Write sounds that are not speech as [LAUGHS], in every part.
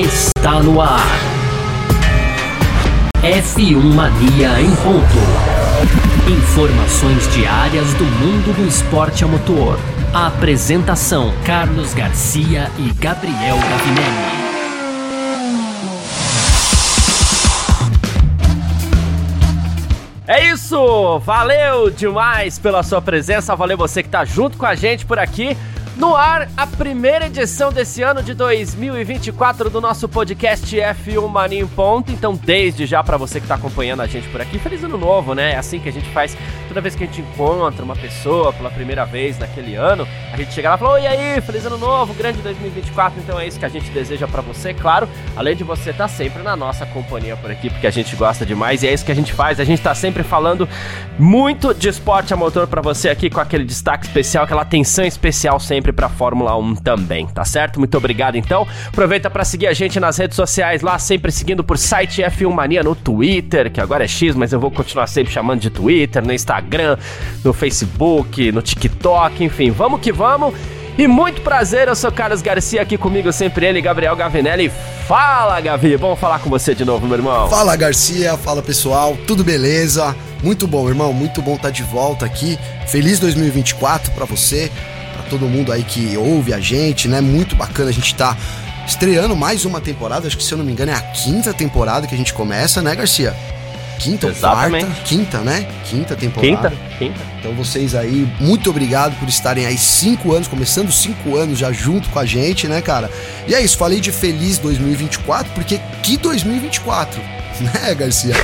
está no ar. F1 Mania em ponto. Informações diárias do mundo do esporte a motor. A apresentação: Carlos Garcia e Gabriel Gavinelli. É isso! Valeu demais pela sua presença, valeu você que tá junto com a gente por aqui. No ar, a primeira edição desse ano de 2024 do nosso podcast F1 Mania em Ponto. Então, desde já para você que está acompanhando a gente por aqui, feliz ano novo, né? É assim que a gente faz toda vez que a gente encontra uma pessoa pela primeira vez naquele ano. A gente chega lá e fala: Oi, aí, feliz ano novo, grande 2024. Então, é isso que a gente deseja para você, claro. Além de você estar tá sempre na nossa companhia por aqui, porque a gente gosta demais e é isso que a gente faz. A gente está sempre falando muito de esporte a motor para você aqui com aquele destaque especial, aquela atenção especial sempre sempre para Fórmula 1 também, tá certo? Muito obrigado então. Aproveita para seguir a gente nas redes sociais lá, sempre seguindo por site F1 Mania no Twitter, que agora é X, mas eu vou continuar sempre chamando de Twitter, no Instagram, no Facebook, no TikTok, enfim, vamos que vamos. E muito prazer, eu sou Carlos Garcia, aqui comigo sempre ele, Gabriel Gavinelli. Fala, Gavi, bom falar com você de novo, meu irmão. Fala, Garcia, fala pessoal, tudo beleza? Muito bom, irmão, muito bom estar tá de volta aqui. Feliz 2024 para você todo mundo aí que ouve a gente, né? Muito bacana a gente tá estreando mais uma temporada, acho que se eu não me engano é a quinta temporada que a gente começa, né, Garcia? Quinta ou quarta? Quinta, né? Quinta temporada. Quinta, quinta. Então vocês aí, muito obrigado por estarem aí cinco anos, começando cinco anos já junto com a gente, né, cara? E é isso, falei de feliz 2024, porque que 2024, [LAUGHS] né, Garcia?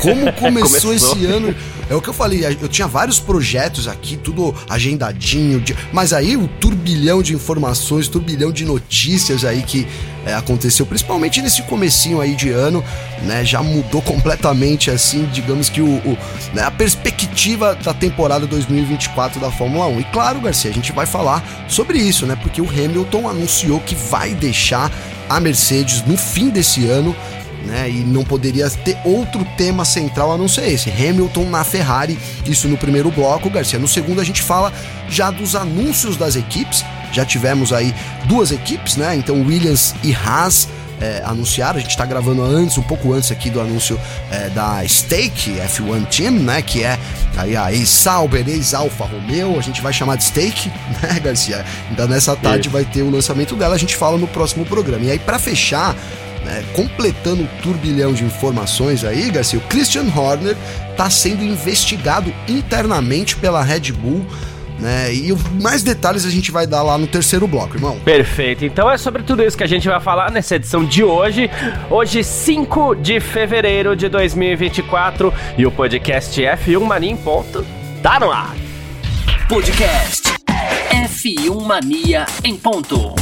Como começou, [LAUGHS] começou. esse ano é o que eu falei, eu tinha vários projetos aqui, tudo agendadinho, mas aí o turbilhão de informações, turbilhão de notícias aí que é, aconteceu, principalmente nesse comecinho aí de ano, né, já mudou completamente assim, digamos que o, o né, a perspectiva da temporada 2024 da Fórmula 1. E claro, Garcia, a gente vai falar sobre isso, né, porque o Hamilton anunciou que vai deixar a Mercedes no fim desse ano né? E não poderia ter outro tema central a não ser esse. Hamilton na Ferrari, isso no primeiro bloco, Garcia. No segundo a gente fala já dos anúncios das equipes. Já tivemos aí duas equipes, né? Então Williams e Haas é, anunciaram. A gente está gravando antes, um pouco antes aqui do anúncio é, da Stake F1 Team, né? Que é aí a ex-Sauber, ex-Alfa Romeo. A gente vai chamar de Stake, [LAUGHS] né, Garcia? Então nessa tarde vai ter o lançamento dela. A gente fala no próximo programa. E aí para fechar né, completando o turbilhão de informações aí, Garcia, o Christian Horner está sendo investigado internamente pela Red Bull. Né? E mais detalhes a gente vai dar lá no terceiro bloco, irmão. Perfeito. Então é sobre tudo isso que a gente vai falar nessa edição de hoje. Hoje, 5 de fevereiro de 2024. E o podcast F1 Mania em ponto tá no ar. Podcast F1 Mania em ponto.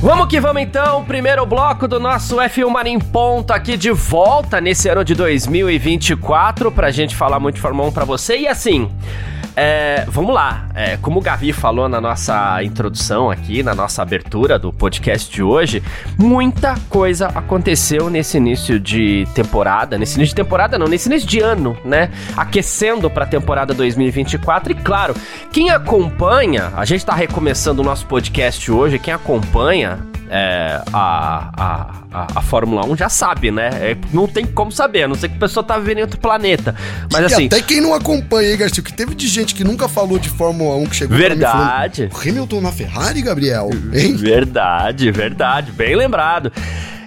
Vamos que vamos então, primeiro bloco do nosso F1 Marim Ponto aqui de volta nesse ano de 2024 pra gente falar muito de Fórmula 1 pra você. E assim, é, vamos lá. É, como o Gavi falou na nossa introdução aqui, na nossa abertura do podcast de hoje, muita coisa aconteceu nesse início de temporada. Nesse início de temporada, não, nesse início de ano, né? Aquecendo para a temporada 2024. E claro, quem acompanha, a gente está recomeçando o nosso podcast hoje, quem acompanha é, a, a, a, Fórmula 1 já sabe, né? É, não tem como saber, a não ser que a pessoa tá vivendo em outro planeta. Mas e assim. Até quem não acompanha, hein, Garcia? Que teve de gente que nunca falou de Fórmula 1 que chegou Verdade. Falando, Hamilton na Ferrari, Gabriel? Hein? Verdade, verdade. Bem lembrado.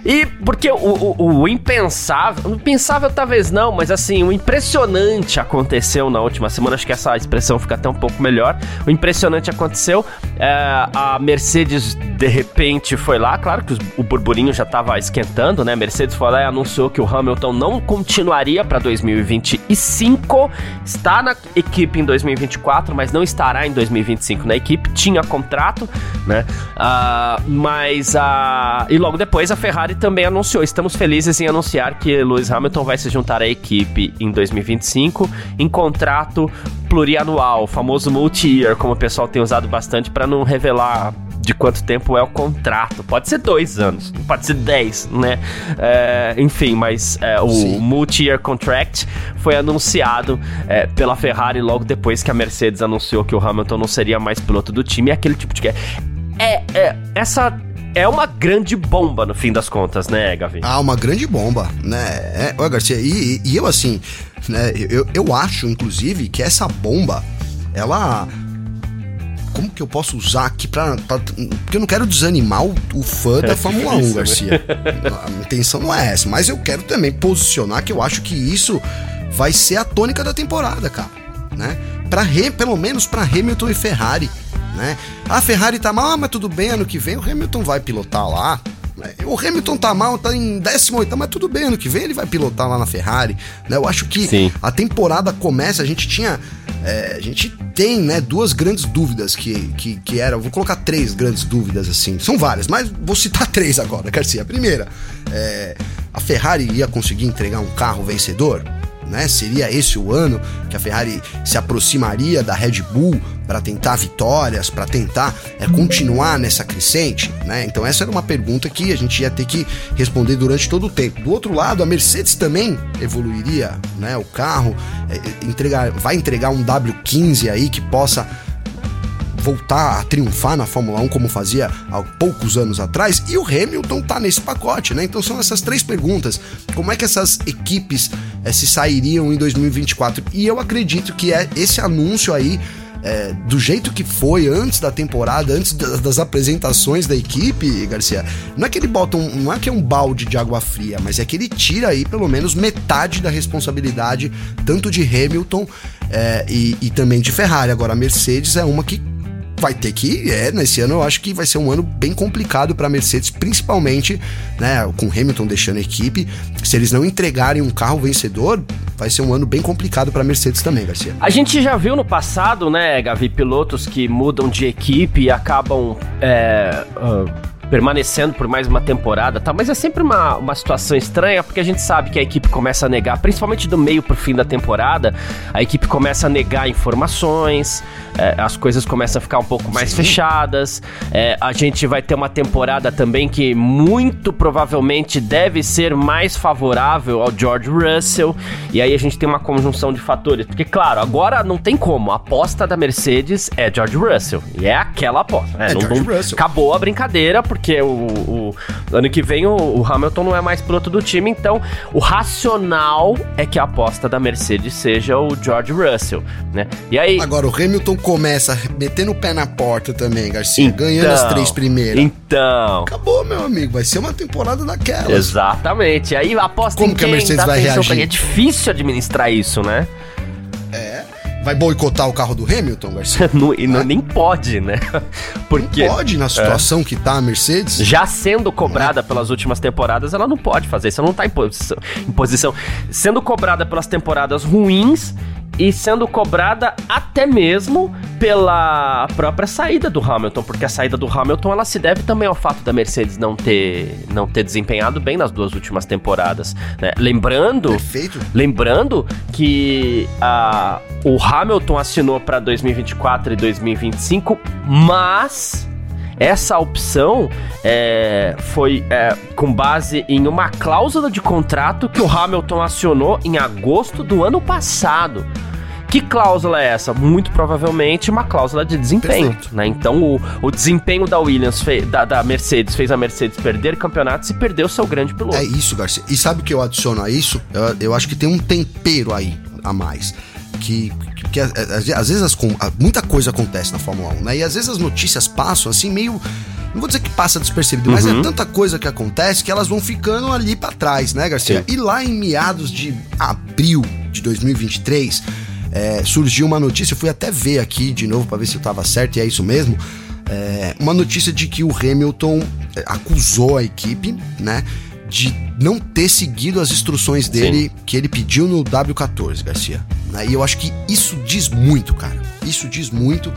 E porque o, o, o, impensável, impensável talvez não, mas assim, o impressionante aconteceu na última semana, acho que essa expressão fica até um pouco melhor. O impressionante aconteceu, é, a Mercedes de repente foi lá, claro que os, o burburinho já estava esquentando, né? A Mercedes foi lá e anunciou que o Hamilton não continuaria para 2025, está na equipe em 2024, mas não estará em 2025 na equipe, tinha contrato, né? Uh, mas a. Uh, e logo depois a Ferrari Ferrari também anunciou, estamos felizes em anunciar que Lewis Hamilton vai se juntar à equipe em 2025 em contrato plurianual, famoso multi-year, como o pessoal tem usado bastante para não revelar de quanto tempo é o contrato. Pode ser dois anos, pode ser dez, né? É, enfim, mas é, o multi-year contract foi anunciado é, pela Ferrari logo depois que a Mercedes anunciou que o Hamilton não seria mais piloto do time. É aquele tipo de é, é essa é uma grande bomba no fim das contas, né, Gavi? Ah, uma grande bomba, né? É, olha, Garcia, e, e eu assim, né, eu, eu acho, inclusive, que essa bomba, ela como que eu posso usar aqui pra. pra porque eu não quero desanimar o, o fã [LAUGHS] da é Fórmula 1, Garcia. A intenção não é essa, mas eu quero também posicionar que eu acho que isso vai ser a tônica da temporada, cara. Né? Pra, pelo menos para Hamilton e Ferrari né? A Ferrari tá mal, ah, mas tudo bem, ano que vem o Hamilton vai pilotar lá. O Hamilton tá mal, tá em 18, mas tudo bem, ano que vem ele vai pilotar lá na Ferrari. Né? Eu acho que Sim. a temporada começa, a gente tinha. É, a gente tem, né, duas grandes dúvidas que, que, que eram. Vou colocar três grandes dúvidas assim. São várias, mas vou citar [LAUGHS] três agora, Garcia. A primeira, é, a Ferrari ia conseguir entregar um carro vencedor? Né? Seria esse o ano que a Ferrari se aproximaria da Red Bull para tentar vitórias, para tentar é, continuar nessa crescente, né? Então essa era uma pergunta que a gente ia ter que responder durante todo o tempo. Do outro lado, a Mercedes também evoluiria, né? O carro é, entregar, vai entregar um W15 aí que possa voltar a triunfar na Fórmula 1 como fazia há poucos anos atrás, e o Hamilton tá nesse pacote, né? Então são essas três perguntas. Como é que essas equipes é, se sairiam em 2024? E eu acredito que é esse anúncio aí é, do jeito que foi antes da temporada, antes das, apresentações da equipe, Garcia, não é que ele bota um, não é que é um balde de água fria, mas é que ele tira aí pelo menos metade da responsabilidade tanto de Hamilton é, e, e também de Ferrari. Agora a Mercedes é uma que vai ter que, é, nesse ano eu acho que vai ser um ano bem complicado para Mercedes, principalmente, né, com Hamilton deixando a equipe. Se eles não entregarem um carro vencedor, vai ser um ano bem complicado para Mercedes também, Garcia. A gente já viu no passado, né, Gavi, pilotos que mudam de equipe e acabam é, uh permanecendo por mais uma temporada, tá? Mas é sempre uma, uma situação estranha, porque a gente sabe que a equipe começa a negar, principalmente do meio pro fim da temporada, a equipe começa a negar informações, é, as coisas começam a ficar um pouco mais Sim. fechadas. É, a gente vai ter uma temporada também que muito provavelmente deve ser mais favorável ao George Russell. E aí a gente tem uma conjunção de fatores. Porque, claro, agora não tem como. A aposta da Mercedes é George Russell. E é aquela aposta. Né? É não, George não, Russell. Acabou a brincadeira, porque porque o, o ano que vem o, o, Hamilton não é mais piloto do time, então o racional é que a aposta da Mercedes seja o George Russell, né? E aí... Agora, o Hamilton começa metendo o pé na porta também, Garcia, então, ganhando as três primeiras. Então... Acabou, meu amigo, vai ser uma temporada daquela. Exatamente, aí a aposta Como em quem? que a Mercedes vai reagir? É difícil administrar isso, né? Vai boicotar o carro do Hamilton, Garcia? [LAUGHS] não, e não, nem pode, né? Porque não pode na situação é. que tá a Mercedes. Já sendo cobrada é. pelas últimas temporadas, ela não pode fazer isso, ela não tá em posição, em posição. Sendo cobrada pelas temporadas ruins, e sendo cobrada até mesmo pela própria saída do Hamilton, porque a saída do Hamilton ela se deve também ao fato da Mercedes não ter, não ter desempenhado bem nas duas últimas temporadas. Né? Lembrando, Perfeito. lembrando que a, o Hamilton assinou para 2024 e 2025, mas essa opção é, foi é, com base em uma cláusula de contrato que o Hamilton acionou em agosto do ano passado. Que cláusula é essa? Muito provavelmente uma cláusula de desempenho, né? Então o, o desempenho da Williams, fez, da, da, Mercedes, fez a Mercedes perder campeonatos e perder o seu grande piloto. É isso, Garcia. E sabe o que eu adiciono a isso? Eu, eu acho que tem um tempero aí a mais. Que, que, que às vezes as, muita coisa acontece na Fórmula 1, né? E às vezes as notícias passam assim meio não vou dizer que passa despercebido, uhum. mas é uhum. tanta coisa que acontece que elas vão ficando ali para trás, né, Garcia? Sim. E lá em meados de abril de 2023, é, surgiu uma notícia, eu fui até ver aqui de novo para ver se eu tava certo e é isso mesmo. É, uma notícia de que o Hamilton é, acusou a equipe, né? De não ter seguido as instruções dele Sim. que ele pediu no W14, Garcia. Né, e eu acho que isso diz muito, cara. Isso diz muito.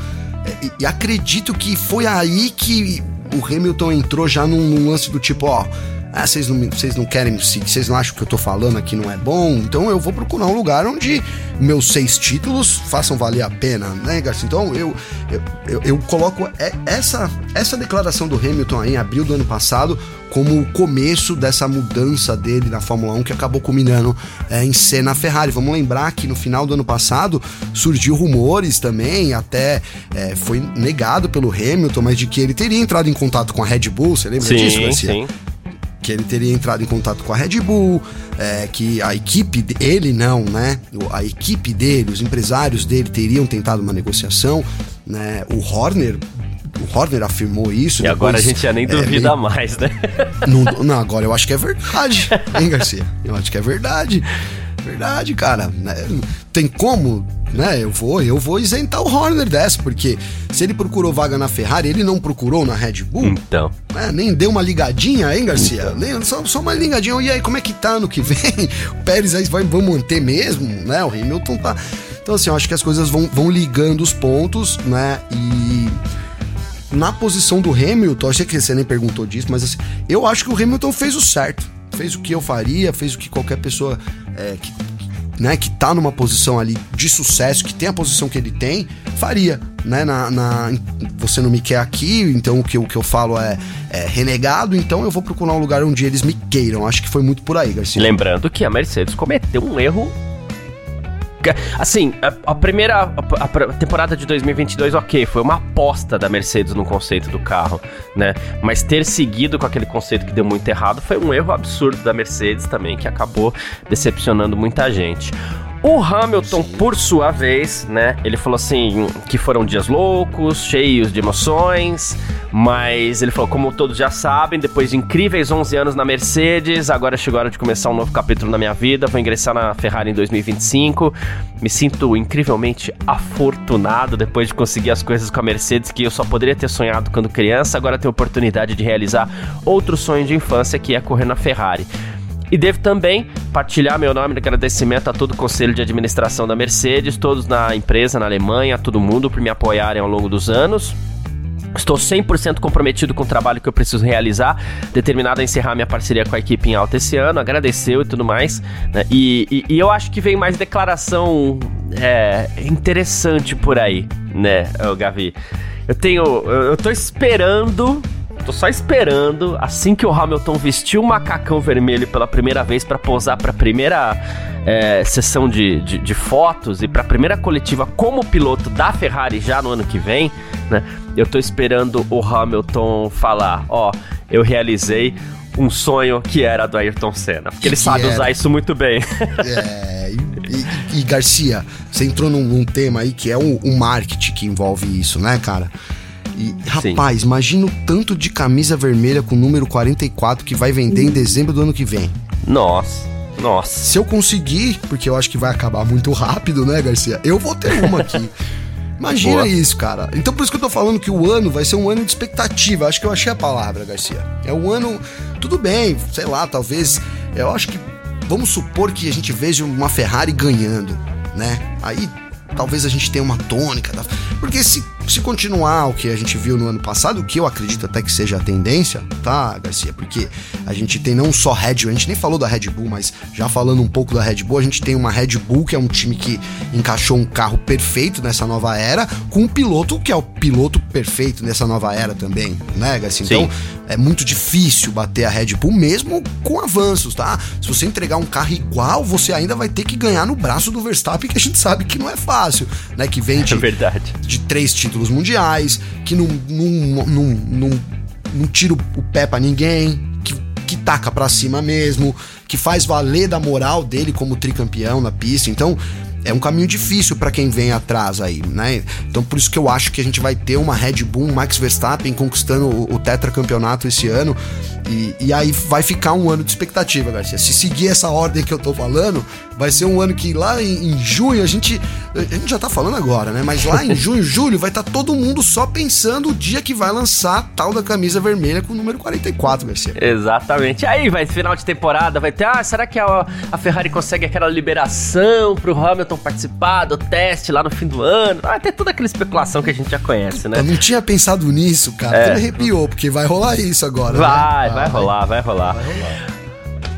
É, e, acredito que foi aí que o Hamilton entrou já num lance do tipo, ó ah, vocês não, vocês não querem seguir, vocês não acham que eu tô falando aqui não é bom, então eu vou procurar um lugar onde meus seis títulos façam valer a pena, né, Garcia? Então eu, eu, eu, eu coloco essa, essa declaração do Hamilton aí em abril do ano passado como o começo dessa mudança dele na Fórmula 1 que acabou culminando é, em ser na Ferrari. Vamos lembrar que no final do ano passado surgiu rumores também, até é, foi negado pelo Hamilton, mas de que ele teria entrado em contato com a Red Bull. Você lembra sim, disso, Garcia? Sim que ele teria entrado em contato com a Red Bull, é, que a equipe, ele não, né? A equipe dele, os empresários dele teriam tentado uma negociação, né? O Horner o Horner afirmou isso. E depois, agora a gente já nem é, duvida é, mais, né? Não, não, agora eu acho que é verdade, hein, Garcia? Eu acho que é verdade. Verdade, cara. Né? Tem como, né? Eu vou, eu vou isentar o Horner dessa, porque se ele procurou vaga na Ferrari, ele não procurou na Red Bull. Então. Né? Nem deu uma ligadinha, hein, Garcia? Então. Nem, só, só uma ligadinha. E aí, como é que tá no que vem? O Pérez aí vai, vamos manter mesmo, né? O Hamilton tá. Então, assim, eu acho que as coisas vão, vão ligando os pontos, né? E na posição do Hamilton, achei que você nem perguntou disso, mas assim, eu acho que o Hamilton fez o certo. Fez o que eu faria, fez o que qualquer pessoa é, que, né, que tá numa posição ali de sucesso, que tem a posição que ele tem, faria. Né, na, na você não me quer aqui, então o que, o que eu falo é, é, renegado, então eu vou procurar um lugar onde eles me queiram. Acho que foi muito por aí, Garcia. Lembrando que a Mercedes cometeu um erro Assim, a, a primeira a, a, temporada de 2022, ok, foi uma aposta da Mercedes no conceito do carro, né? Mas ter seguido com aquele conceito que deu muito errado foi um erro absurdo da Mercedes também, que acabou decepcionando muita gente. O Hamilton, por sua vez, né, ele falou assim que foram dias loucos, cheios de emoções, mas ele falou, como todos já sabem, depois de incríveis 11 anos na Mercedes, agora chegou a hora de começar um novo capítulo na minha vida, vou ingressar na Ferrari em 2025. Me sinto incrivelmente afortunado depois de conseguir as coisas com a Mercedes que eu só poderia ter sonhado quando criança, agora tenho a oportunidade de realizar outro sonho de infância que é correr na Ferrari. E devo também partilhar meu nome de agradecimento a todo o conselho de administração da Mercedes, todos na empresa, na Alemanha, a todo mundo por me apoiarem ao longo dos anos. Estou 100% comprometido com o trabalho que eu preciso realizar, determinado a encerrar minha parceria com a equipe em alta esse ano, agradeceu e tudo mais. Né? E, e, e, eu acho que vem mais declaração é, interessante por aí, né, Gavi? Eu tenho. Eu, eu tô esperando Tô só esperando, assim que o Hamilton vestiu o macacão vermelho pela primeira vez para posar para a primeira é, sessão de, de, de, fotos e para a primeira coletiva como piloto da Ferrari já no ano que vem, né? Eu tô esperando o Hamilton falar, ó, eu realizei um sonho que era do Ayrton Senna. Porque ele sabe era. usar isso muito bem. [LAUGHS] É, e, e, e, Garcia, você entrou num, num tema aí que é o, o marketing que envolve isso, né, cara? E, rapaz, Sim. imagina o tanto de camisa vermelha com número 44 que vai vender em dezembro do ano que vem. Nossa. Nossa. Se eu conseguir, porque eu acho que vai acabar muito rápido, né, Garcia? Eu vou ter uma aqui. [LAUGHS] Imagina Boa. isso, cara. Então por isso que eu tô falando que o ano vai ser um ano de expectativa. Acho que eu achei a palavra, Garcia. É um ano. Tudo bem, sei lá, talvez. Eu acho que. Vamos supor que a gente veja uma Ferrari ganhando, né? Aí talvez a gente tenha uma tônica. Porque se se continuar o que a gente viu no ano passado, o que eu acredito até que seja a tendência, tá, Garcia? Porque a gente tem não só Red Bull, a gente nem falou da Red Bull, mas já falando um pouco da Red Bull, a gente tem uma Red Bull que é um time que encaixou um carro perfeito nessa nova era, com um piloto que é o piloto perfeito nessa nova era também, né, Garcia? Então, é muito difícil bater a Red Bull mesmo com avanços, tá? Se você entregar um carro igual, você ainda vai ter que ganhar no braço do Verstappen, que a gente sabe que não é fácil, né? Que vem de, é de três títulos títulos mundiais, que não, não, não, não, não tira o pé para ninguém, que, que taca para cima mesmo, que faz valer da moral dele como tricampeão na pista. Então, é um caminho difícil para quem vem atrás aí, né? Então por isso que eu acho que a gente vai ter uma Red Bull, Max Verstappen conquistando o, o tetracampeonato esse ano e, e, aí vai ficar um ano de expectativa, Garcia. Se seguir essa ordem que eu tô falando, vai ser um ano que lá em, em junho a gente a gente já tá falando agora, né? Mas lá em [LAUGHS] junho, julho vai estar tá todo mundo só pensando o dia que vai lançar a tal da camisa vermelha com o número 44, Garcia. Exatamente. Aí vai final de temporada, vai ter, ah, será que a, a Ferrari consegue aquela liberação pro Hamilton Hamilton participar do teste lá no fim do ano. Vai ter toda aquela especulação que a gente já conhece, né? Eu não tinha pensado nisso, cara. É. Até me arrepiou, porque vai rolar isso agora. Vai, né? vai, vai rolar, vai rolar. Vai rolar.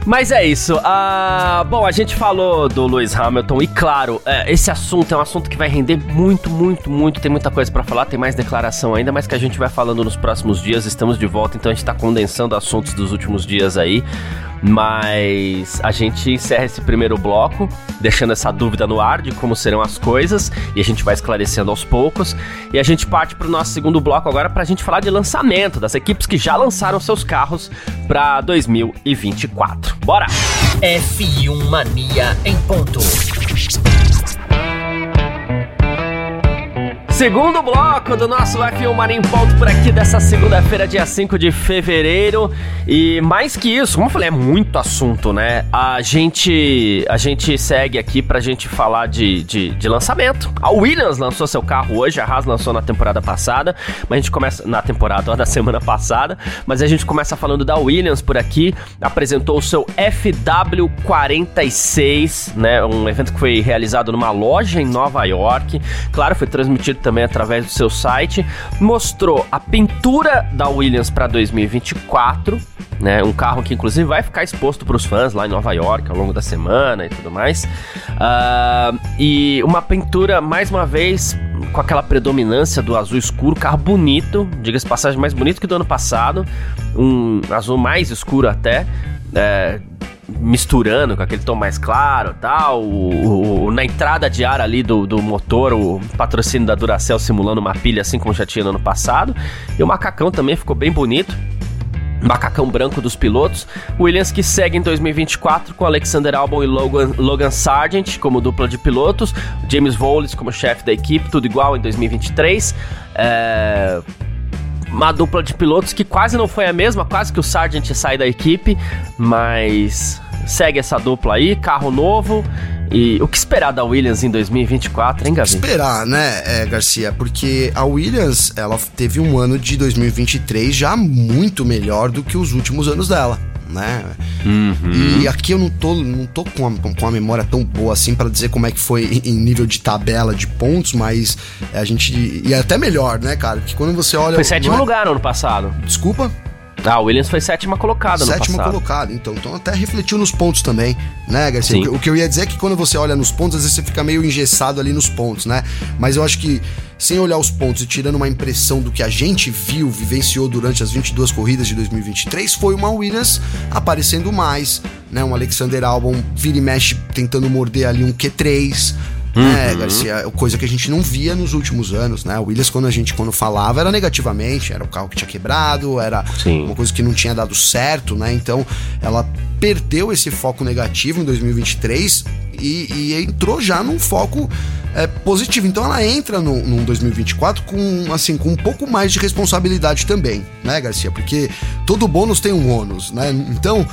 Mas é isso. Uh, bom, a gente falou do Lewis Hamilton e, claro, é, esse assunto é um assunto que vai render muito, muito, muito. Tem muita coisa para falar, tem mais declaração ainda, mas que a gente vai falando nos próximos dias. Estamos de volta, então a gente tá condensando assuntos dos últimos dias aí. Mas a gente encerra esse primeiro bloco, deixando essa dúvida no ar de como serão as coisas, e a gente vai esclarecendo aos poucos. E a gente parte para o nosso segundo bloco agora para a gente falar de lançamento, das equipes que já lançaram seus carros para 2024. Bora! F1 Mania em ponto. Segundo bloco do nosso F1 Marinho Ponto por aqui dessa segunda-feira, dia 5 de fevereiro. E mais que isso, como eu falei, é muito assunto, né? A gente, a gente segue aqui pra gente falar de, de, de lançamento. A Williams lançou seu carro hoje, a Haas lançou na temporada passada, mas a gente começa na temporada [LAUGHS] da semana passada, mas a gente começa falando da Williams por aqui. Apresentou o seu FW46, né? Um evento que foi realizado numa loja em Nova York. Claro, foi transmitido também através do seu site, mostrou a pintura da Williams para 2024, né? Um carro que inclusive vai ficar exposto para os fãs lá em Nova York ao longo da semana e tudo mais. Uh, e uma pintura mais uma vez com aquela predominância do azul escuro, carro bonito, diga-se passagem mais bonito que do ano passado, um azul mais escuro até. É, misturando com aquele tom mais claro tal. O, o, na entrada de ar ali do, do motor, o patrocínio da Duracell simulando uma pilha assim como já tinha no ano passado. E o macacão também ficou bem bonito. Macacão branco dos pilotos. Williams que segue em 2024 com Alexander Albon e Logan, Logan Sargent como dupla de pilotos. James Voles como chefe da equipe, tudo igual em 2023. É uma dupla de pilotos que quase não foi a mesma, quase que o Sargent sai da equipe, mas segue essa dupla aí, carro novo. E o que esperar da Williams em 2024, hein, Gavi? Esperar, né, é, Garcia? Porque a Williams, ela teve um ano de 2023 já muito melhor do que os últimos anos dela né? Uhum. E aqui eu não tô, não tô com, a, com a memória tão boa assim para dizer como é que foi em nível de tabela de pontos, mas a gente. E é até melhor, né, cara? Porque quando você olha. Foi sétimo é... lugar no ano passado. Desculpa? Ah, o Williams foi sétima colocada Sétima colocada, então. Então até refletiu nos pontos também, né, Garcia? O, o que eu ia dizer é que quando você olha nos pontos, às vezes você fica meio engessado ali nos pontos, né? Mas eu acho que sem olhar os pontos e tirando uma impressão do que a gente viu, vivenciou durante as 22 corridas de 2023, foi uma Williams aparecendo mais, né? Um Alexander Albon vira e mexe tentando morder ali um Q3, né, uhum. Garcia? Coisa que a gente não via nos últimos anos, né? O Williams, quando a gente quando falava, era negativamente, era o carro que tinha quebrado, era Sim. uma coisa que não tinha dado certo, né? Então, ela perdeu esse foco negativo em 2023 e, e entrou já num foco é, positivo. Então ela entra no, no 2024 com, assim, com um pouco mais de responsabilidade também, né, Garcia? Porque todo bônus tem um ônus, né? Então,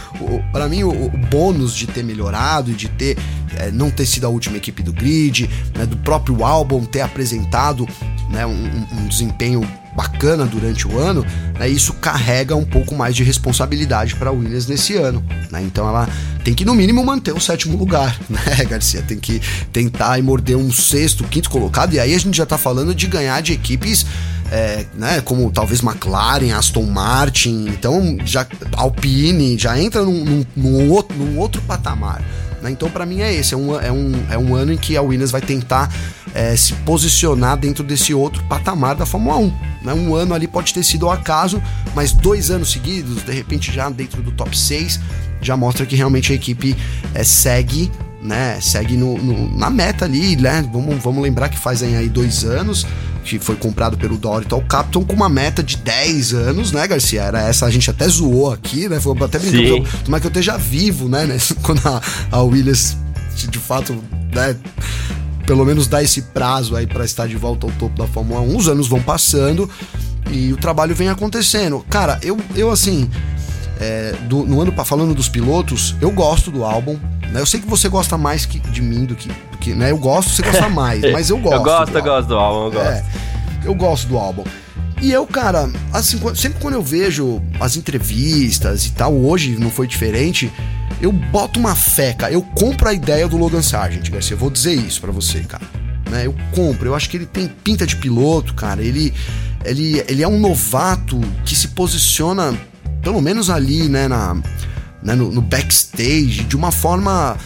para mim, o, o, bônus de ter melhorado e de ter é, não ter sido a última equipe do grid, né, do próprio álbum ter apresentado né, um, um desempenho bacana durante o ano, né, isso carrega um pouco mais de responsabilidade para a Williams nesse ano. Né? Então ela tem que, no mínimo, manter o sétimo lugar, [LAUGHS] né, Garcia? Tem que tentar e morder um sexto, quinto colocado, e aí a gente já está falando de ganhar de equipes. É, né, como talvez McLaren, Aston Martin, então já Alpine já entra num, num, num, outro, num outro patamar. Né? Então, para mim, é esse. É um, é, um, é um ano em que a Williams vai tentar é, se posicionar dentro desse outro patamar da Fórmula 1. Né? Um ano ali pode ter sido ao acaso, mas dois anos seguidos, de repente já dentro do top 6, já mostra que realmente a equipe é, segue né, segue no, no, na meta ali, né? Vamos, vamos lembrar que fazem aí dois anos que foi comprado pelo Dorito ao Capton com uma meta de 10 anos, né, Garcia? Era essa, a gente até zoou aqui, né? Foi até brincando, como é que eu esteja vivo, né? [LAUGHS] Quando a, a Williams de fato, né? pelo menos dá esse prazo aí para estar de volta ao topo da Fórmula 1. Os anos vão passando e o trabalho vem acontecendo. Cara, eu, eu assim, é, do, no ano falando dos pilotos, eu gosto do álbum. Né? Eu sei que você gosta mais que, de mim do que, que, né? Eu gosto, você gosta mais, mas eu [LAUGHS] gosto. eu gosto, eu gosto do álbum, eu gosto. É, eu gosto do álbum. E eu, cara, assim, sempre quando eu vejo as entrevistas e tal, hoje não foi diferente, eu boto uma fé, cara. Eu compro a ideia do Logan Sargent, Garcia. Eu vou dizer isso para você, cara. Né? Eu compro. Eu acho que ele tem pinta de piloto, cara. Ele, ele, ele é um novato que se posiciona pelo menos ali, né, na, né, no, no backstage, de uma forma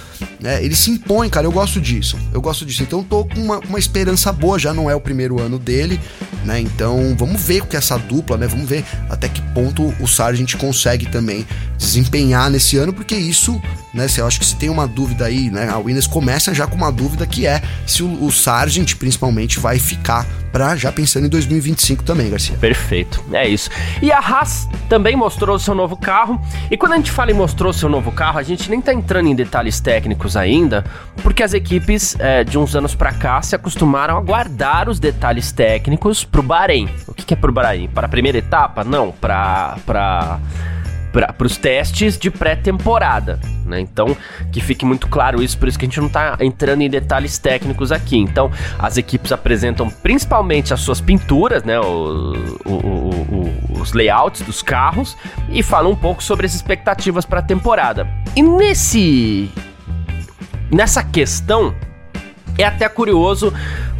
né, ele se impõe, cara. Eu gosto disso. Eu gosto disso. Então tô com uma, uma esperança boa. Já não é o primeiro ano dele, né? Então vamos ver o que essa dupla, né? Vamos ver até que ponto o Sargent consegue também desempenhar nesse ano, porque isso, né? Eu acho que se tem uma dúvida aí, né? A Williams começa já com uma dúvida que é se o, o Sargent, principalmente, vai ficar para já pensando em 2025 também, Garcia. Perfeito, é isso. E a Haas também mostrou seu novo carro. E quando a gente fala em mostrou seu novo carro, a gente nem tá entrando em detalhes técnicos ainda, porque as equipes é, de uns anos para cá se acostumaram a guardar os detalhes técnicos pro Bahrein. O que, que é pro Bahrein? Para a primeira etapa? Não, para para para os testes de pré-temporada, né? Então, que fique muito claro isso, por isso que a gente não está entrando em detalhes técnicos aqui. Então, as equipes apresentam principalmente as suas pinturas, né? O, o, o, os layouts dos carros e falam um pouco sobre as expectativas para a temporada. E nesse nessa questão é até curioso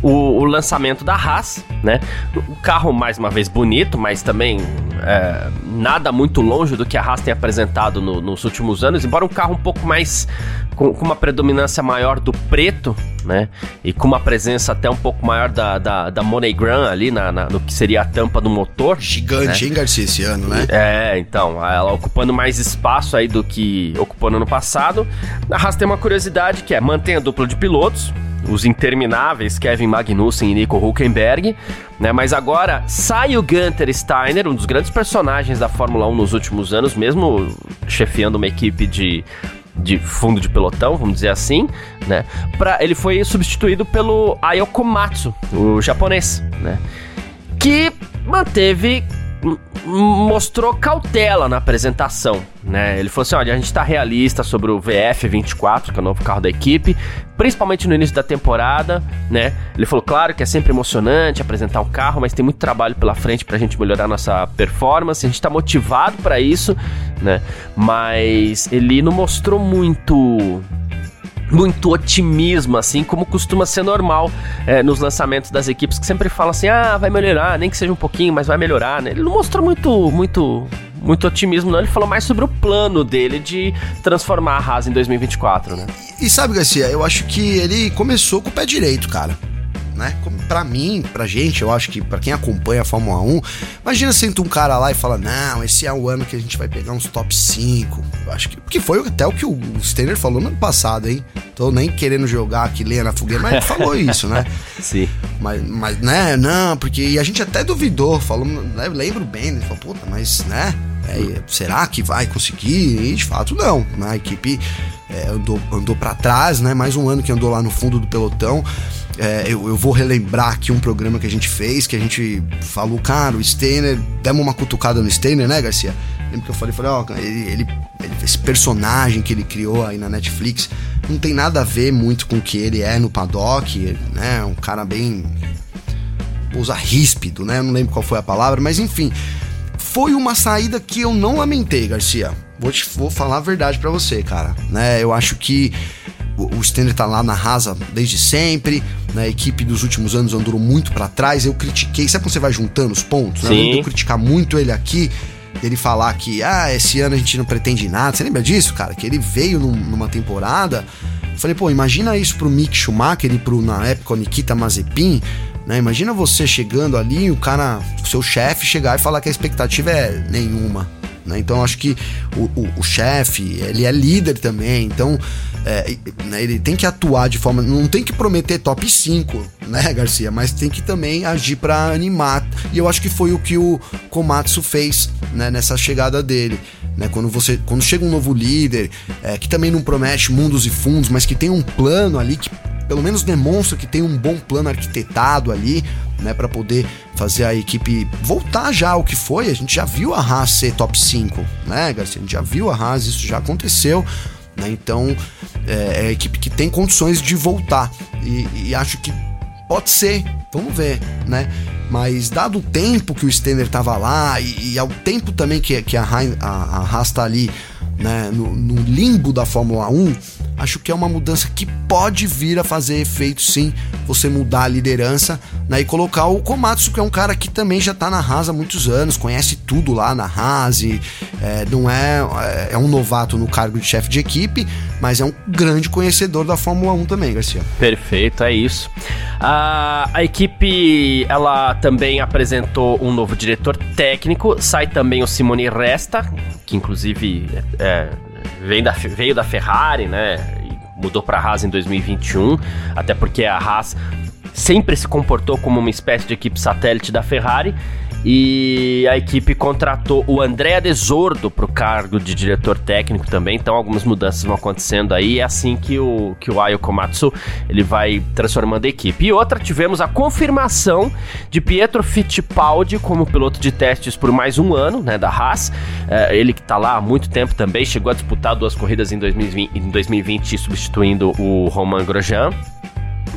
o, o, lançamento da Haas, né? O carro, mais uma vez, bonito, mas também é, nada muito longe do que a Haas tem apresentado no, nos últimos anos, embora um carro um pouco mais. Com, com, uma predominância maior do preto, né? E com uma presença até um pouco maior da, da, da MoneyGram ali na, na, no que seria a tampa do motor. Gigante, né? hein, Garcia, esse ano, né? É, então, ela ocupando mais espaço aí do que ocupou no ano passado. A Haas tem uma curiosidade que é mantém a dupla de pilotos, os intermináveis Kevin Magnussen e Nico Hulkenberg, né? Mas agora sai o Gunter Steiner, um dos grandes personagens da Fórmula 1 nos últimos anos, mesmo chefiando uma equipe de de fundo de pelotão, vamos dizer assim, né? Pra, ele foi substituído pelo Ayoko Matsu, o japonês, né? Que manteve mostrou cautela na apresentação, né? Ele falou assim: olha, a gente tá realista sobre o VF24, que é o novo carro da equipe, principalmente no início da temporada, né? Ele falou, claro que é sempre emocionante apresentar um carro, mas tem muito trabalho pela frente pra gente melhorar nossa performance, a gente tá motivado para isso, né? Mas ele não mostrou muito muito otimismo, assim, como costuma ser normal é, nos lançamentos das equipes, que sempre falam assim, ah, vai melhorar, nem que seja um pouquinho, mas vai melhorar, né? Ele não mostrou muito, muito, muito otimismo, não. Ele falou mais sobre o plano dele de transformar a Haas em 2024, né? E sabe, Garcia, eu acho que ele começou com o pé direito, cara né? Para mim, pra gente, eu acho que para quem acompanha a Fórmula 1, imagina senta um cara lá e fala: "Não, esse é o ano que a gente vai pegar uns top 5". Eu acho que porque foi até o que o Steiner falou no ano passado, hein? Tô nem querendo jogar aqui lenha na fogueira, mas ele falou [LAUGHS] isso, né? Sim. Mas, mas né, não, porque e a gente até duvidou, falou, né, lembro bem, ele falou: "Puta, mas, né, é, será que vai conseguir?" E de fato não, né? A equipe é, andou, andou para trás, né? Mais um ano que andou lá no fundo do pelotão. É, eu, eu, vou relembrar aqui um programa que a gente fez, que a gente falou, cara, o Steiner, demos uma cutucada no Steiner, né, Garcia? Lembra que eu falei, falei, ó, ele, ele, esse personagem que ele criou aí na Netflix não tem nada a ver muito com o que ele é no paddock, né? Um cara bem. Vou usar ríspido, né? Eu não lembro qual foi a palavra, mas enfim. Foi uma saída que eu não lamentei, Garcia. Vou, te, vou falar a verdade para você, cara. Né? Eu acho que o, Stanley tá lá na rasa desde sempre, né? A equipe dos últimos anos andou muito para trás. Eu critiquei, sabe quando você vai juntando os pontos? Né? Eu criticar muito ele aqui, ele falar que, ah, esse ano a gente não pretende nada. Você lembra disso, cara? Que ele veio num, numa temporada. Eu falei, pô, imagina isso pro Mick Schumacher e pro, na época, o Nikita Mazepin. Né? Imagina você chegando ali e o cara, o seu chefe, chegar e falar que a expectativa é nenhuma. Né? Então acho que o, o, o chefe, ele é líder também, então é, né, ele tem que atuar de forma. Não tem que prometer top 5, né, Garcia? Mas tem que também agir para animar. E eu acho que foi o que o Komatsu fez né, nessa chegada dele. Né, quando você quando chega um novo líder é, que também não promete mundos e fundos mas que tem um plano ali que pelo menos demonstra que tem um bom plano arquitetado ali, né, para poder fazer a equipe voltar já ao que foi. A gente já viu a Haas ser top 5, né, Garcia? A gente já viu a Haas, isso já aconteceu. Né? Então é, é a equipe que tem condições de voltar. E, e, acho que pode ser, vamos ver, né? Mas dado o tempo que o Stenner tava lá e, e ao tempo também que, que a, a, a Haas tá ali né, no, no limbo da Fórmula 1, acho que é uma mudança que pode vir a fazer efeito sim, você mudar a liderança né, e colocar o Komatsu, que é um cara que também já tá na Haas há muitos anos, conhece tudo lá na Haas, e, é, não é, é, é um novato no cargo de chefe de equipe, mas é um grande conhecedor da Fórmula 1 também, Garcia. Perfeito, é isso. A, a equipe ela também apresentou um novo diretor técnico, sai também o Simone Resta, que inclusive é, vem da, veio da Ferrari, né? Mudou para a Haas em 2021, até porque a Haas sempre se comportou como uma espécie de equipe satélite da Ferrari. E a equipe contratou o André Desordo para o cargo de diretor técnico também, então algumas mudanças vão acontecendo aí. É assim que o, que o Ayo Komatsu ele vai transformando a equipe. E outra, tivemos a confirmação de Pietro Fittipaldi como piloto de testes por mais um ano, né, da Haas. É, ele que está lá há muito tempo também, chegou a disputar duas corridas em 2020, em 2020 substituindo o Romain Grosjean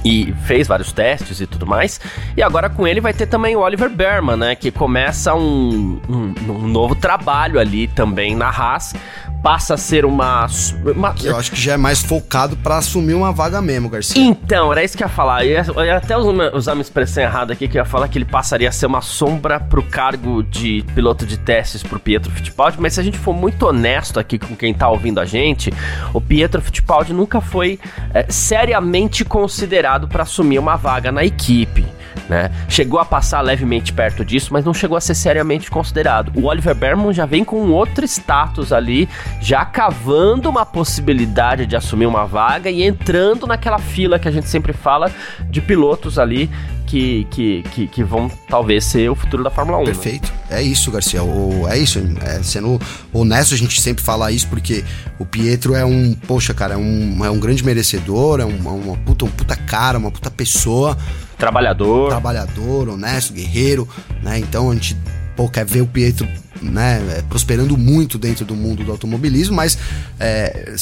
e fez vários testes e tudo mais. E agora com ele vai ter também o Oliver Berman, né? Que começa um, um, um novo trabalho ali também na Haas passa a ser uma. uma... Eu acho que já é mais focado para assumir uma vaga mesmo, Garcia. Então, era isso que eu ia falar. Eu ia, até usar uma expressão errada aqui, que eu ia falar que ele passaria a ser uma sombra pro cargo de piloto de testes pro Pietro Fittipaldi, mas se a gente for muito honesto aqui com quem tá ouvindo a gente, o Pietro Fittipaldi nunca foi é, seriamente considerado para assumir uma vaga na equipe né? Chegou a passar levemente perto disso, mas não chegou a ser seriamente considerado. O Oliver Berman já vem com outro status ali, já cavando uma possibilidade de assumir uma vaga e entrando naquela fila que a gente sempre fala de pilotos ali que, que, que, que, vão talvez ser o futuro da Fórmula 1. Né? Perfeito. Né? É isso, Garcia. O, é isso. É, sendo honesto, a gente sempre fala isso porque o Pietro é um, poxa, cara, é um, é um grande merecedor, é um, é uma, puta, um puta cara, uma puta pessoa. Trabalhador. Trabalhador, honesto, guerreiro, né? Então a gente pô, quer ver o Pietro né, é, prosperando muito dentro do mundo do automobilismo, mas é,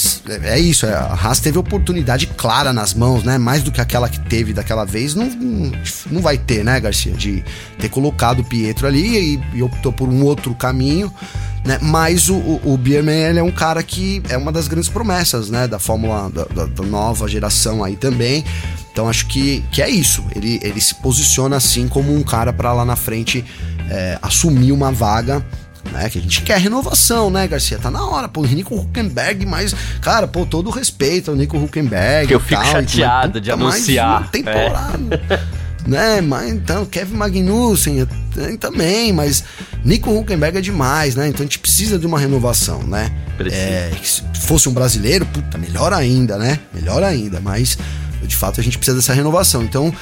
é isso, é, a Haas teve oportunidade clara nas mãos, né, mais do que aquela que teve daquela vez, não, não vai ter, né, Garcia, de ter colocado o Pietro ali e, e optou por um outro caminho, né, mas o, o, o Bierman, é um cara que é uma das grandes promessas, né, da Fórmula, da, da, da nova geração aí também, então acho que, que é isso. Ele, ele se posiciona assim como um cara para lá na frente é, assumir uma vaga né? Que a gente quer renovação, né, Garcia? Tá na hora, pô, o Nico Huckenberg, mas, cara, pô, todo respeito ao Nico Huckenberg. Que eu fico tal, chateado de anunciar. Mais temporada. É. né, mas então, Kevin Magnussen também, mas Nico Huckenberg é demais, né? Então a gente precisa de uma renovação, né? É, se fosse um brasileiro, puta, melhor ainda, né? Melhor ainda, mas de fato a gente precisa dessa renovação. Então,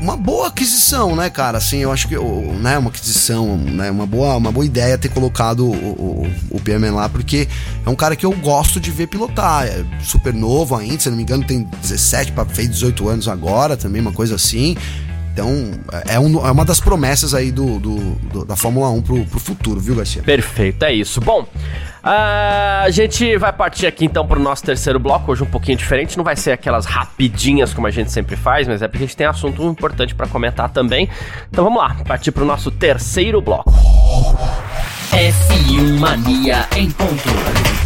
uma boa aquisição, né, cara? Assim, eu acho que né, uma aquisição, né, uma boa, uma boa ideia ter colocado o, o, o Pierman lá, porque é um cara que eu gosto de ver pilotar. É super novo ainda, se não me engano, tem 17 para fez 18 anos agora, também uma coisa assim. Então, é, um, é uma das promessas aí do, do, do, da Fórmula 1 pro, pro futuro, viu, Garcia? Perfeito, é isso. Bom, a gente vai partir aqui então para o nosso terceiro bloco, hoje um pouquinho diferente, não vai ser aquelas rapidinhas como a gente sempre faz, mas é porque a gente tem assunto importante para comentar também. Então vamos lá, partir para o nosso terceiro bloco. F1 Mania em ponto.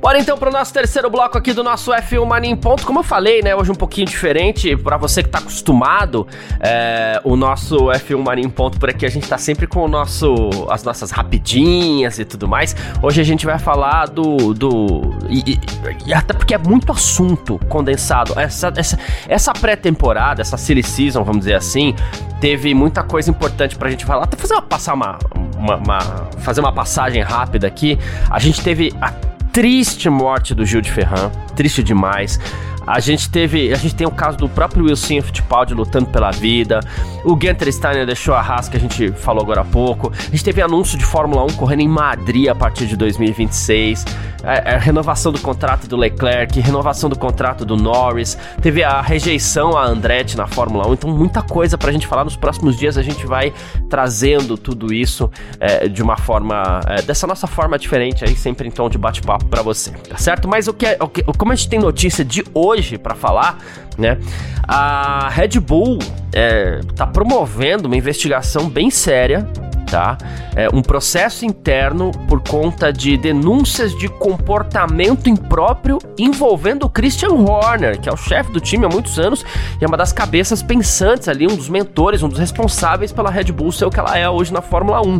Bora então pro nosso terceiro bloco aqui do nosso F1 Mania em Ponto. Como eu falei, né, hoje um pouquinho diferente, para você que tá acostumado, é, o nosso F1 Mania em Ponto por aqui, a gente tá sempre com o nosso, as nossas rapidinhas e tudo mais. Hoje a gente vai falar do... do e, e, e até porque é muito assunto condensado. Essa, essa, essa pré-temporada, essa silly season, vamos dizer assim, teve muita coisa importante pra gente falar. Até fazer uma, passar uma, uma, uma fazer uma passagem rápida aqui. A gente teve a triste morte do Gil de Ferran, triste demais. A gente teve, a gente tem o caso do próprio Wilson Fittipaldi lutando pela vida. O Gunter Steiner deixou a Haas que a gente falou agora há pouco. A gente teve anúncio de Fórmula 1 correndo em Madrid a partir de 2026 a, é, é, renovação do contrato do Leclerc, renovação do contrato do Norris, teve a rejeição a Andretti na Fórmula 1, então muita coisa pra gente falar. Nos próximos dias a gente vai trazendo tudo isso é, de uma forma, é, dessa nossa forma diferente aí, sempre em tom de bate-papo para você, tá certo? Mas o que, é, o que, como a gente tem notícia de hoje para falar, né? A Red Bull é, tá promovendo uma investigação bem séria tá? É um processo interno por conta de denúncias de comportamento impróprio envolvendo o Christian Horner, que é o chefe do time há muitos anos e é uma das cabeças pensantes ali, um dos mentores, um dos responsáveis pela Red Bull ser o que ela é hoje na Fórmula 1,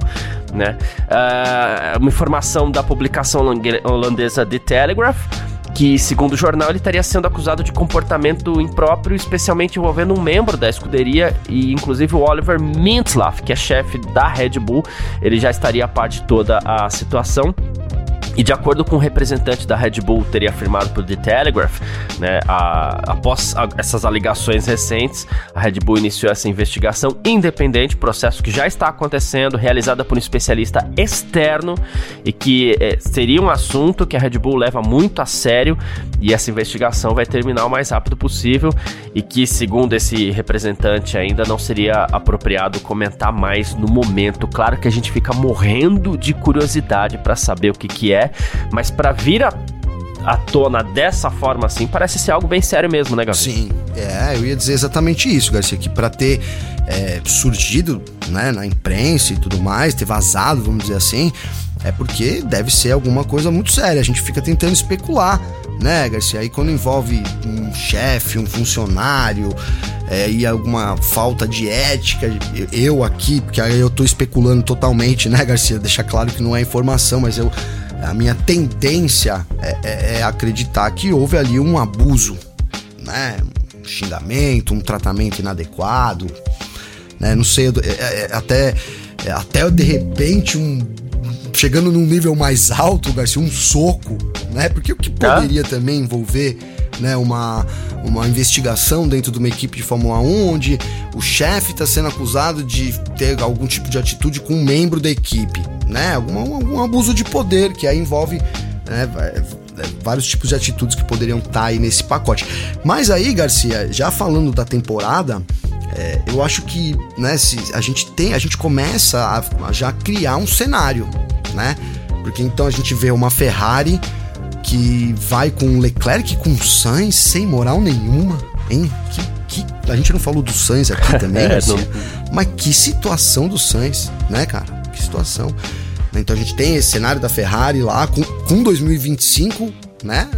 né? Uh, uma informação da publicação holandesa The Telegraph que, segundo o jornal, ele estaria sendo acusado de comportamento impróprio, especialmente envolvendo um membro da escuderia e, inclusive, o Oliver Mintzlaff, que é chefe da Red Bull. Ele já estaria a parte de toda a situação. E de acordo com o um representante da Red Bull teria afirmado para o The Telegraph, né, a, após a, essas alegações recentes, a Red Bull iniciou essa investigação independente, processo que já está acontecendo, realizada por um especialista externo e que é, seria um assunto que a Red Bull leva muito a sério e essa investigação vai terminar o mais rápido possível e que, segundo esse representante, ainda não seria apropriado comentar mais no momento. Claro que a gente fica morrendo de curiosidade para saber o que, que é mas para vir a à tona dessa forma assim, parece ser algo bem sério mesmo, né, Gabriel? Sim, é, eu ia dizer exatamente isso, Garcia, que para ter é, surgido né, na imprensa e tudo mais, ter vazado, vamos dizer assim, é porque deve ser alguma coisa muito séria. A gente fica tentando especular, né, Garcia? Aí quando envolve um chefe, um funcionário é, e alguma falta de ética, eu aqui, porque aí eu tô especulando totalmente, né, Garcia? Deixar claro que não é informação, mas eu a minha tendência é, é, é acreditar que houve ali um abuso, né? Um xingamento, um tratamento inadequado, né? Não sei, é, é, até, até de repente um chegando num nível mais alto, Garcia, um soco, né? Porque o que poderia também envolver né, uma, uma investigação dentro de uma equipe de Fórmula 1 onde o chefe está sendo acusado de ter algum tipo de atitude com um membro da equipe, né? Algum, algum abuso de poder que aí envolve né, vários tipos de atitudes que poderiam estar tá aí nesse pacote. Mas aí, Garcia, já falando da temporada, é, eu acho que né, se a gente tem, a gente começa a, a já criar um cenário, né? Porque então a gente vê uma Ferrari que vai com Leclerc com Sainz sem moral nenhuma, hein? Que, que, a gente não falou do Sainz aqui [LAUGHS] também, é, não... mas que situação do Sainz, né, cara? Que situação. Então a gente tem esse cenário da Ferrari lá com, com 2025, né?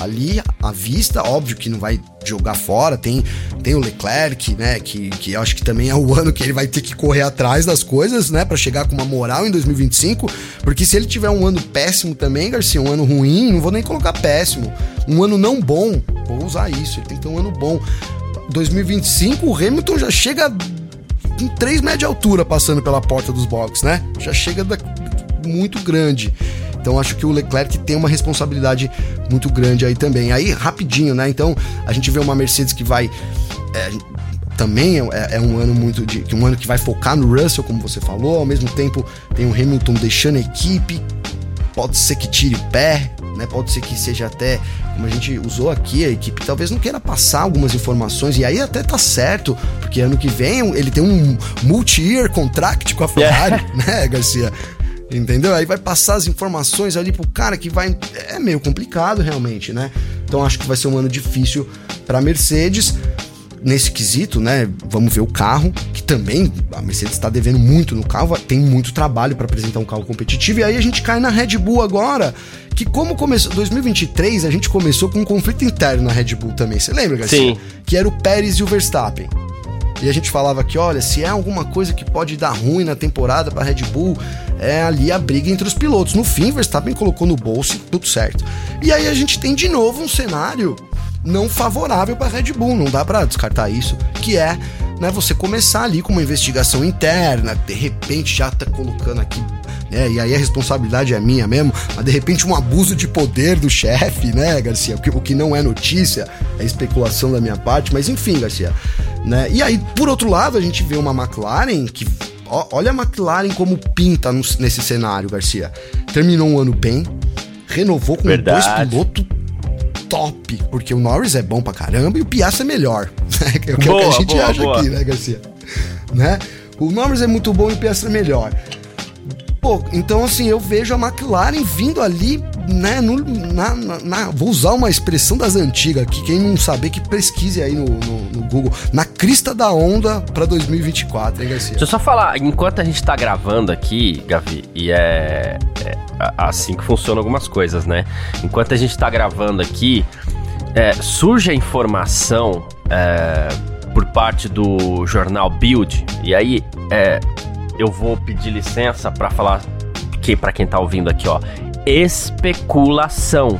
ali à vista, óbvio que não vai jogar fora, tem, tem o Leclerc, né, que, que eu acho que também é o ano que ele vai ter que correr atrás das coisas, né, para chegar com uma moral em 2025, porque se ele tiver um ano péssimo também, Garcia, um ano ruim, não vou nem colocar péssimo, um ano não bom, vou usar isso, ele tem que ter um ano bom. 2025 o Hamilton já chega em 3 metros de altura passando pela porta dos boxes, né? Já chega da, muito grande. Então acho que o Leclerc tem uma responsabilidade muito grande aí também. Aí, rapidinho, né? Então, a gente vê uma Mercedes que vai. É, também é, é, um ano muito de. um ano que vai focar no Russell, como você falou. Ao mesmo tempo, tem o Hamilton deixando a equipe. Pode ser que tire pé, né? Pode ser que seja até, como a gente usou aqui, a equipe talvez não queira passar algumas informações, e aí até tá certo, porque ano que vem ele tem um multi-year contract com a Ferrari, yeah. né, Garcia? Entendeu? Aí vai passar as informações ali pro cara que vai. É meio complicado realmente, né? Então acho que vai ser um ano difícil para Mercedes nesse quesito, né? Vamos ver o carro, que também a Mercedes está devendo muito no carro, tem muito trabalho para apresentar um carro competitivo. E aí a gente cai na Red Bull agora, que como começou 2023, a gente começou com um conflito interno na Red Bull também. Você lembra, Garcia? Sim. Que era o Pérez e o Verstappen. E a gente falava que, olha, se é alguma coisa que pode dar ruim na temporada para Red Bull, é ali a briga entre os pilotos. No fim, Verstappen colocou no bolso tudo certo. E aí a gente tem de novo um cenário não favorável para Red Bull, não dá para descartar isso, que é né, você começar ali com uma investigação interna, de repente já tá colocando aqui né? E aí a responsabilidade é minha mesmo, mas de repente um abuso de poder do chefe, né, Garcia? O que, o que não é notícia, é especulação da minha parte, mas enfim, Garcia. Né? E aí, por outro lado, a gente vê uma McLaren que. Olha a McLaren como pinta nesse cenário, Garcia. Terminou um ano bem, renovou com Verdade. dois pilotos top, porque o Norris é bom pra caramba e o Piastri é melhor. [LAUGHS] Né? É o que a gente boa, acha boa. aqui, né, Garcia? Né? O Norris é muito bom e o Piastri é melhor. Pô, então assim, eu vejo a McLaren vindo ali, né, no, na, na, vou usar uma expressão das antigas, que quem não saber que pesquise aí no, no, no Google, na crista da onda pra 2024, hein, Garcia? Deixa eu só falar, enquanto a gente tá gravando aqui, Gavi, e é, é assim que funcionam algumas coisas, né? Enquanto a gente tá gravando aqui, é, surge a informação é, por parte do jornal Build, e aí é, eu vou pedir licença para falar que para quem tá ouvindo aqui, ó, especulação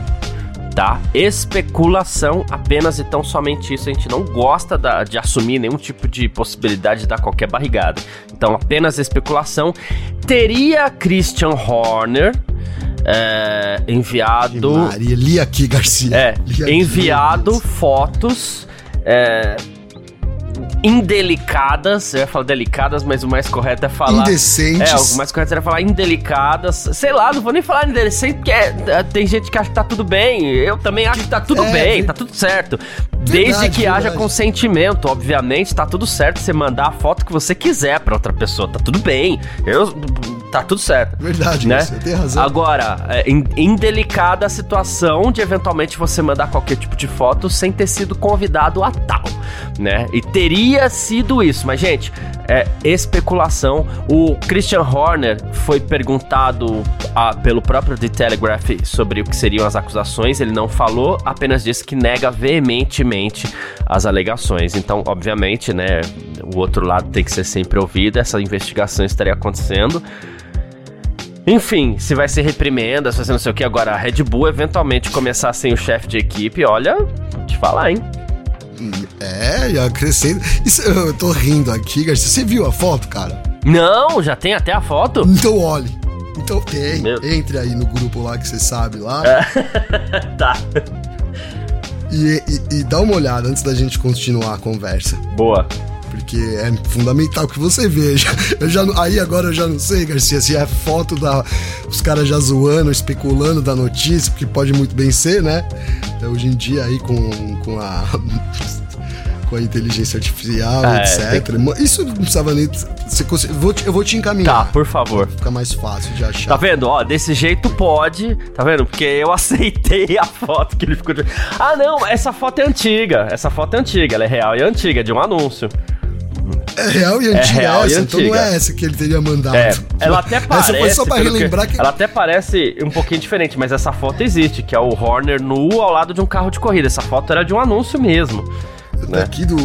tá? Especulação apenas e tão somente isso. A gente não gosta da, de assumir nenhum tipo de possibilidade de dar qualquer barrigada. Então, apenas especulação. Teria Christian Horner é, enviado. Maria, li aqui, Garcia. É, enviado fotos. É, indelicadas, eu ia falar delicadas, mas o mais correto é falar. Indecentes. É, o mais correto seria falar indelicadas. Sei lá, não vou nem falar indecente, porque é, tem gente que acha que tá tudo bem. Eu também acho que tá tudo é, bem, tá tudo certo. Verdade, Desde que verdade. haja consentimento, obviamente, tá tudo certo você mandar a foto que você quiser pra outra pessoa, tá tudo bem. Eu tá tudo certo. Verdade, né? você tem razão. Agora, é indelicada a situação de eventualmente você mandar qualquer tipo de foto sem ter sido convidado a tal, né? E teria sido isso, mas gente, é especulação. O Christian Horner foi perguntado a, pelo próprio The Telegraph sobre o que seriam as acusações. Ele não falou, apenas disse que nega veementemente as alegações. Então, obviamente, né, o outro lado tem que ser sempre ouvido. Essa investigação estaria acontecendo. Enfim, se vai ser reprimenda, se vai ser não sei o que. Agora, a Red Bull eventualmente começar sem o chefe de equipe, olha, te falar, hein? É, já crescendo. Isso, eu tô rindo aqui, Garcia. Você viu a foto, cara? Não, já tem até a foto? Então olhe. Então tem. Meu... Entre aí no grupo lá que você sabe lá. É. [LAUGHS] tá. E, e, e dá uma olhada antes da gente continuar a conversa. Boa porque é fundamental que você veja. [LAUGHS] Eu já, aí agora eu já não sei, Garcia, se é foto da os caras já zoando, especulando da notícia, porque pode muito bem ser, né? Então, hoje em dia aí com, com a [LAUGHS] com a inteligência artificial, etc. É, tem... Isso não precisava nem. Você, eu, vou te, eu vou te encaminhar. Tá, por favor. Fica mais fácil de achar. Tá vendo? Ó, desse jeito pode. Tá vendo? Porque eu [LAUGHS] aceitei a foto que ele ficou. De... Ah, não, essa foto é antiga. Essa foto é antiga, ela é real e antiga, é de um anúncio. É real e antiga é real essa, e então não é essa que ele teria mandado. É, ela até parece. Essa foi só pra relembrar que, que, Ela até parece um pouquinho diferente, mas essa foto existe, que é o Horner nu ao lado de um carro de corrida. Essa foto era de um anúncio mesmo. Né? Daqui do.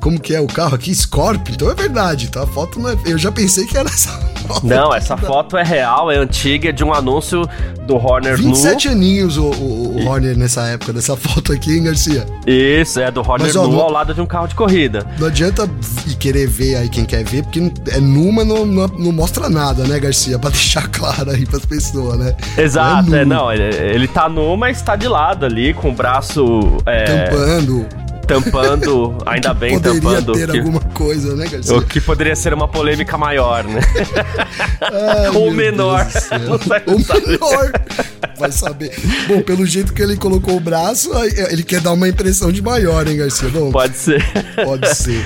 Como que é o carro aqui? Scorpio. Então é verdade, tá? A foto não é. Eu já pensei que era essa [LAUGHS] foto. Não, essa da... foto é real, é antiga, é de um anúncio do Horner 27 nu. aninhos o, o, o e... Horner nessa época, dessa [LAUGHS] foto aqui, hein, Garcia? Isso, é do Horner mas, ó, nu ao lado de um carro de corrida. Não adianta ir querer ver aí quem quer ver, porque é nu, mas não, não, não mostra nada, né, Garcia? [LAUGHS] Pra deixar claro aí pras pessoas, né? Exato, não, é, é não ele, ele tá nu, mas tá de lado ali, com o braço. É... Tampando tampando, ainda bem poderia tampando. ter que, alguma coisa, né, Garcia? O que poderia ser uma polêmica maior, né? Ai, [LAUGHS] Ou menor. Ou menor. Vai saber. Bom, pelo jeito que ele colocou o braço, ele quer dar uma impressão de maior, hein, Garcia? Bom, pode ser. Pode ser.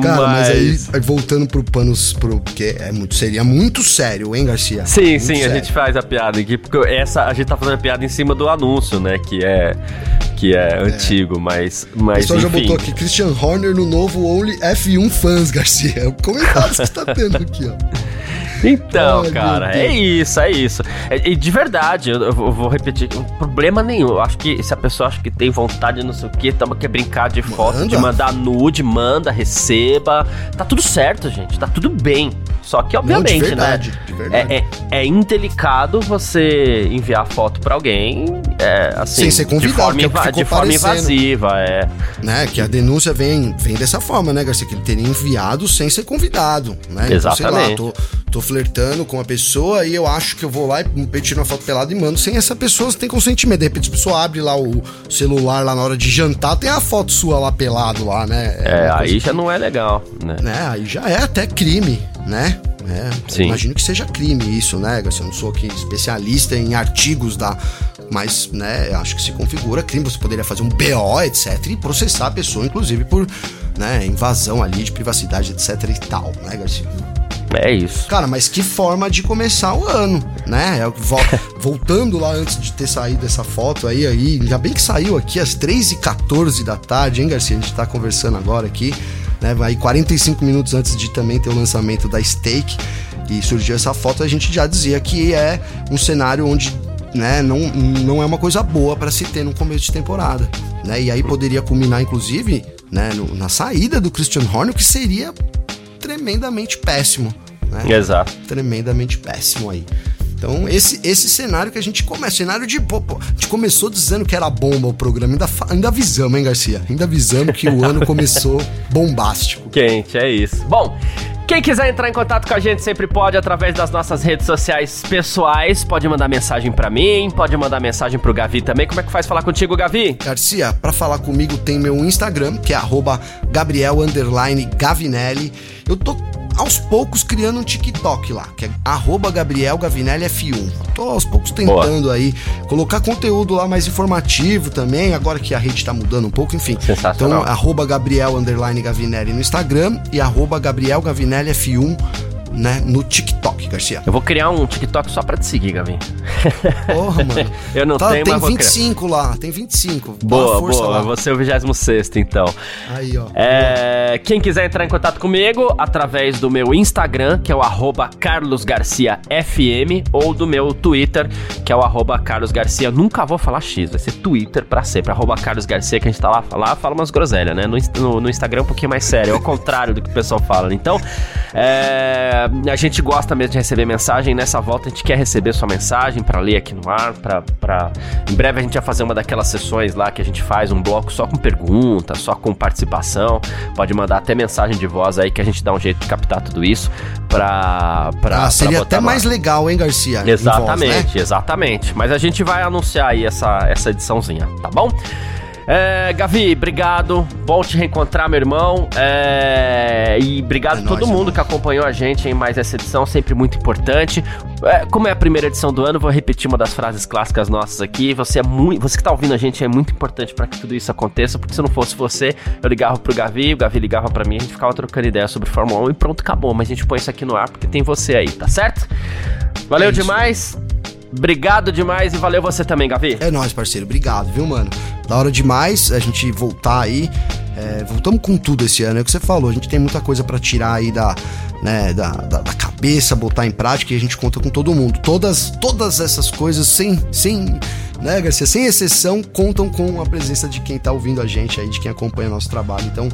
Cara, mas, mas aí, voltando pro panos, pro, porque é muito, seria muito sério, hein, Garcia? Sim, muito sim, sério. a gente faz a piada aqui, porque essa, a gente tá fazendo a piada em cima do anúncio, né, que é, que é, é. antigo, mas, mas já botou aqui, Christian Horner no novo Only F1 Fans, Garcia. É o comentário que você tá tendo aqui, ó. [LAUGHS] Então, Ai, cara, é isso, é isso. É, e de verdade, eu, eu, vou repetir, problema nenhum. Eu acho que se a pessoa acha que tem vontade, não sei o que, tama quer brincar de foto, manda. de mandar nude, manda, receba. Tá tudo certo, gente. Tá tudo bem. Só que, obviamente, não, de verdade, né? De verdade. É, é, é, indelicado você enviar foto pra alguém, é, assim, sem ser convidado, de forma, é de forma invasiva, é. Né? Que a denúncia vem, vem dessa forma, né, Garcia? Que ele teria enviado sem ser convidado, né? Exatamente. Então, sei lá, tô, tô flertando com a pessoa e eu acho que eu vou lá e tiro uma foto pelada e mando sem essa pessoa ter consentimento. De repente a pessoa abre lá o celular lá na hora de jantar, tem a foto sua lá pelado lá, né? É, é aí já não é legal, né? né? Aí já é até crime, né? É, Sim. Imagino que seja crime isso, né? Eu não sou aqui especialista em artigos da. Mas, né, acho que se configura crime. Você poderia fazer um BO, etc., e processar a pessoa, inclusive, por né, invasão ali de privacidade, etc. e tal, né, Garcia? É isso. Cara, mas que forma de começar o ano, né? É [LAUGHS] voltando lá antes de ter saído essa foto aí, aí, ainda bem que saiu aqui às 3h14 da tarde, hein, Garcia? A gente tá conversando agora aqui. né? Aí 45 minutos antes de também ter o lançamento da Stake e surgiu essa foto, a gente já dizia que é um cenário onde né, não, não é uma coisa boa para se ter no começo de temporada. Né? E aí poderia culminar, inclusive, né, no, na saída do Christian Horner, que seria tremendamente péssimo. Né? Exato. Tremendamente péssimo aí. Então, esse, esse cenário que a gente começa, cenário de. Pô, pô, a gente começou dizendo que era bomba o programa, ainda, ainda avisamos, hein, Garcia? Ainda avisamos que o ano [LAUGHS] começou bombástico. Quente, é isso. Bom. Quem quiser entrar em contato com a gente sempre pode através das nossas redes sociais pessoais. Pode mandar mensagem para mim, pode mandar mensagem pro Gavi também. Como é que faz falar contigo, Gavi? Garcia, para falar comigo tem meu Instagram, que é Gabriel Gavinelli. Eu tô aos poucos criando um TikTok lá, que é Gabriel Gavinelli F1. Tô aos poucos tentando Boa. aí colocar conteúdo lá mais informativo também, agora que a rede tá mudando um pouco, enfim. Então, arroba Gabriel Gavinelli no Instagram e arroba Gabriel Gavinelli F1 né, no TikTok, Garcia. Eu vou criar um TikTok só pra te seguir, Gavin. Porra, [LAUGHS] mano. eu não tá, tenho, tem mas 25 lá, tem 25. Boa, boa. Lá. Você é o 26 então. Aí, ó. É, quem quiser entrar em contato comigo, através do meu Instagram, que é o arroba carlosgarciafm, ou do meu Twitter, que é o arroba carlosgarcia. Nunca vou falar X, vai ser Twitter pra sempre, arroba carlosgarcia, que a gente tá lá, lá fala umas groselhas, né? No, no, no Instagram é um pouquinho mais sério, é o contrário do que o pessoal fala. Então, é a gente gosta mesmo de receber mensagem. Nessa volta a gente quer receber sua mensagem para ler aqui no ar. Pra, pra... Em breve a gente vai fazer uma daquelas sessões lá que a gente faz um bloco só com perguntas, só com participação. Pode mandar até mensagem de voz aí que a gente dá um jeito de captar tudo isso pra. pra ah, seria pra até mais legal, hein, Garcia? Exatamente, voz, né? exatamente. Mas a gente vai anunciar aí essa, essa ediçãozinha, tá bom? É, Gavi, obrigado. Bom te reencontrar, meu irmão. É, e obrigado é a todo mundo que acompanhou a gente em mais essa edição, sempre muito importante. É, como é a primeira edição do ano, vou repetir uma das frases clássicas nossas aqui. Você é muito, você que tá ouvindo a gente é muito importante para que tudo isso aconteça, porque se não fosse você, eu ligava pro Gavi, o Gavi ligava para mim, a gente ficava trocando ideia sobre Fórmula 1 e pronto, acabou. Mas a gente põe isso aqui no ar porque tem você aí, tá certo? Valeu é demais. Obrigado demais e valeu você também, Gavi. É nóis, parceiro. Obrigado, viu, mano? Da hora demais a gente voltar aí. É, voltamos com tudo esse ano, é o que você falou. A gente tem muita coisa para tirar aí da, né, da, da, da, cabeça, botar em prática e a gente conta com todo mundo. Todas, todas essas coisas, sem, sem, né, Garcia, sem exceção, contam com a presença de quem tá ouvindo a gente aí, de quem acompanha nosso trabalho. Então,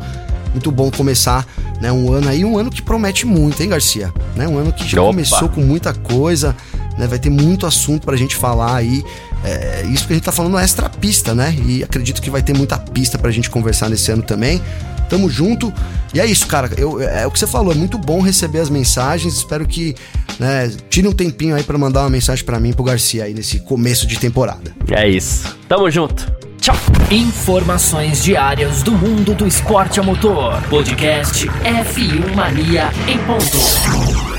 muito bom começar né, um ano aí, um ano que promete muito, hein, Garcia? Né, um ano que já Opa. começou com muita coisa né? Vai ter muito assunto pra gente falar aí. É, isso que a gente tá falando é extra pista, né? E acredito que vai ter muita pista pra gente conversar nesse ano também. Tamo junto. E é isso, cara. Eu, é, é o que você falou, é muito bom receber as mensagens. Espero que né, tire um tempinho aí para mandar uma mensagem para mim pro Garcia aí nesse começo de temporada. É isso. Tamo junto. Tchau. Informações diárias do mundo do esporte a motor. Podcast F1 Mania em ponto.